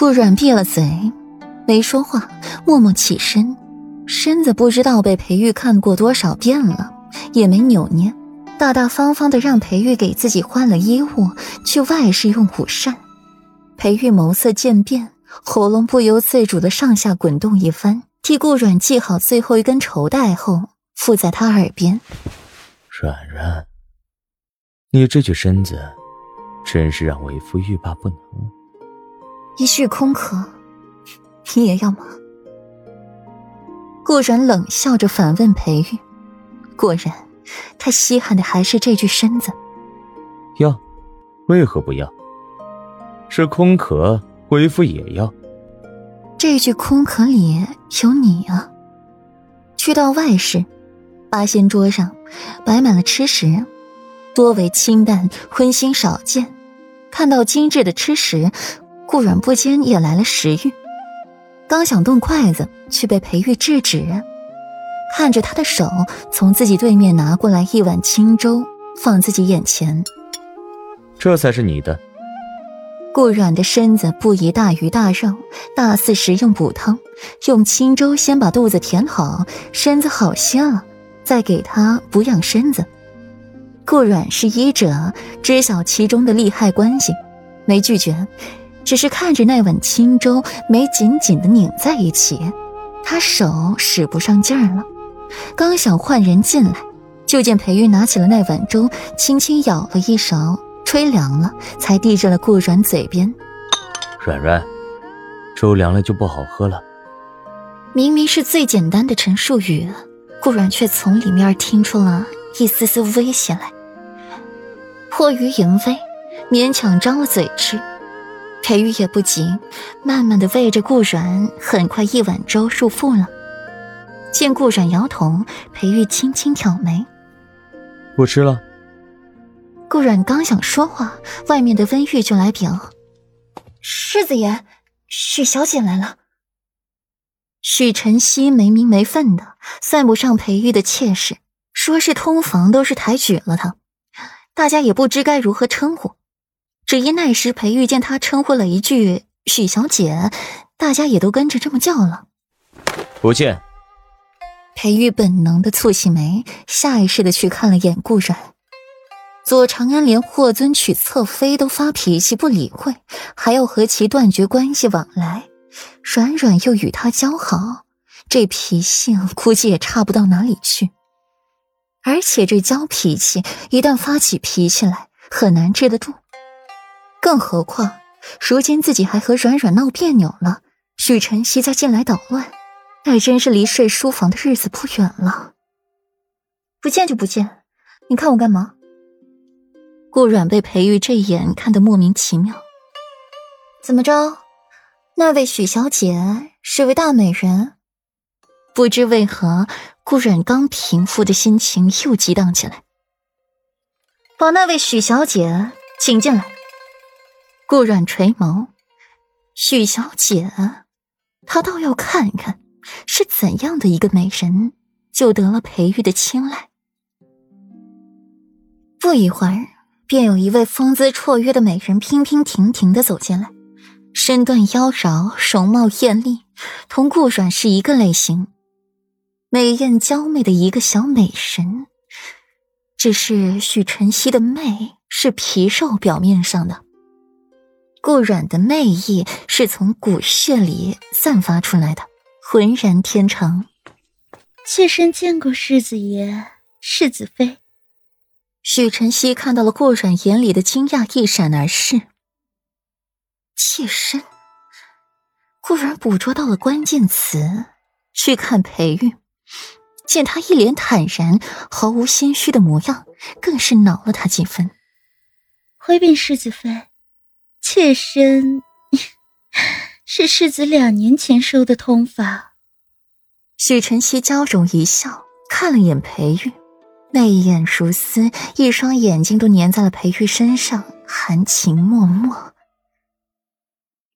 顾软闭了嘴，没说话，默默起身，身子不知道被裴玉看过多少遍了，也没扭捏，大大方方的让裴玉给自己换了衣物，去外室用午膳。裴玉眸色渐变，喉咙不由自主的上下滚动一番，替顾软系好最后一根绸带后，附在他耳边：“软软，你这具身子，真是让为夫欲罢不能。”一具空壳，你也要吗？顾然冷笑着反问裴玉。果然，他稀罕的还是这具身子。要，为何不要？是空壳，为夫也要。这具空壳里有你啊！去到外室，八仙桌上摆满了吃食，多为清淡荤腥少见。看到精致的吃食。顾软不禁也来了食欲，刚想动筷子，却被裴玉制止。看着他的手从自己对面拿过来一碗清粥，放自己眼前，这才是你的。顾软的身子不宜大鱼大肉，大肆食用补汤，用清粥先把肚子填好，身子好些了，再给他补养身子。顾软是医者，知晓其中的利害关系，没拒绝。只是看着那碗清粥没紧紧的拧在一起，他手使不上劲儿了。刚想换人进来，就见裴玉拿起了那碗粥，轻轻舀了一勺，吹凉了，才递至了顾软嘴边。软软，粥凉了就不好喝了。明明是最简单的陈述语，顾软却从里面听出了一丝丝威胁来。迫于淫威，勉强张了嘴吃。裴玉也不急，慢慢的喂着顾软，很快一碗粥入腹了。见顾软摇头，裴玉轻轻挑眉：“不吃了。”顾软刚想说话，外面的温玉就来禀：“世子爷，许小姐来了。”许晨曦没名没分的，算不上裴玉的妾室，说是通房都是抬举了他，大家也不知该如何称呼。只因那时裴玉见他称呼了一句“许小姐”，大家也都跟着这么叫了。不见。裴玉本能的蹙起眉，下意识的去看了眼顾然。左长安连霍尊娶侧妃都发脾气不理会，还要和其断绝关系往来。软软又与他交好，这脾性估计也差不到哪里去。而且这娇脾气一旦发起脾气来，很难治得住。更何况，如今自己还和软软闹别扭了，许晨曦再进来捣乱，那真是离睡书房的日子不远了。不见就不见，你看我干嘛？顾软被裴玉这眼看得莫名其妙。怎么着？那位许小姐是位大美人？不知为何，顾软刚平复的心情又激荡起来。把那位许小姐请进来。顾软垂眸，许小姐，他倒要看看是怎样的一个美人，就得了裴玉的青睐。不一会儿，便有一位风姿绰约的美人娉娉婷婷的走进来，身段妖娆，容貌艳丽，同顾软是一个类型，美艳娇媚的一个小美神。只是许晨曦的媚是皮肉表面上的。顾软的媚意是从骨血里散发出来的，浑然天成。妾身见过世子爷、世子妃。许晨曦看到了顾软眼里的惊讶，一闪而逝。妾身。顾然捕捉到了关键词，去看裴玉，见他一脸坦然、毫无心虚的模样，更是恼了他几分。回禀世子妃。妾身 是世子两年前收的通法。许晨曦娇容一笑，看了眼裴玉，媚眼如丝，一双眼睛都粘在了裴玉身上，含情脉脉。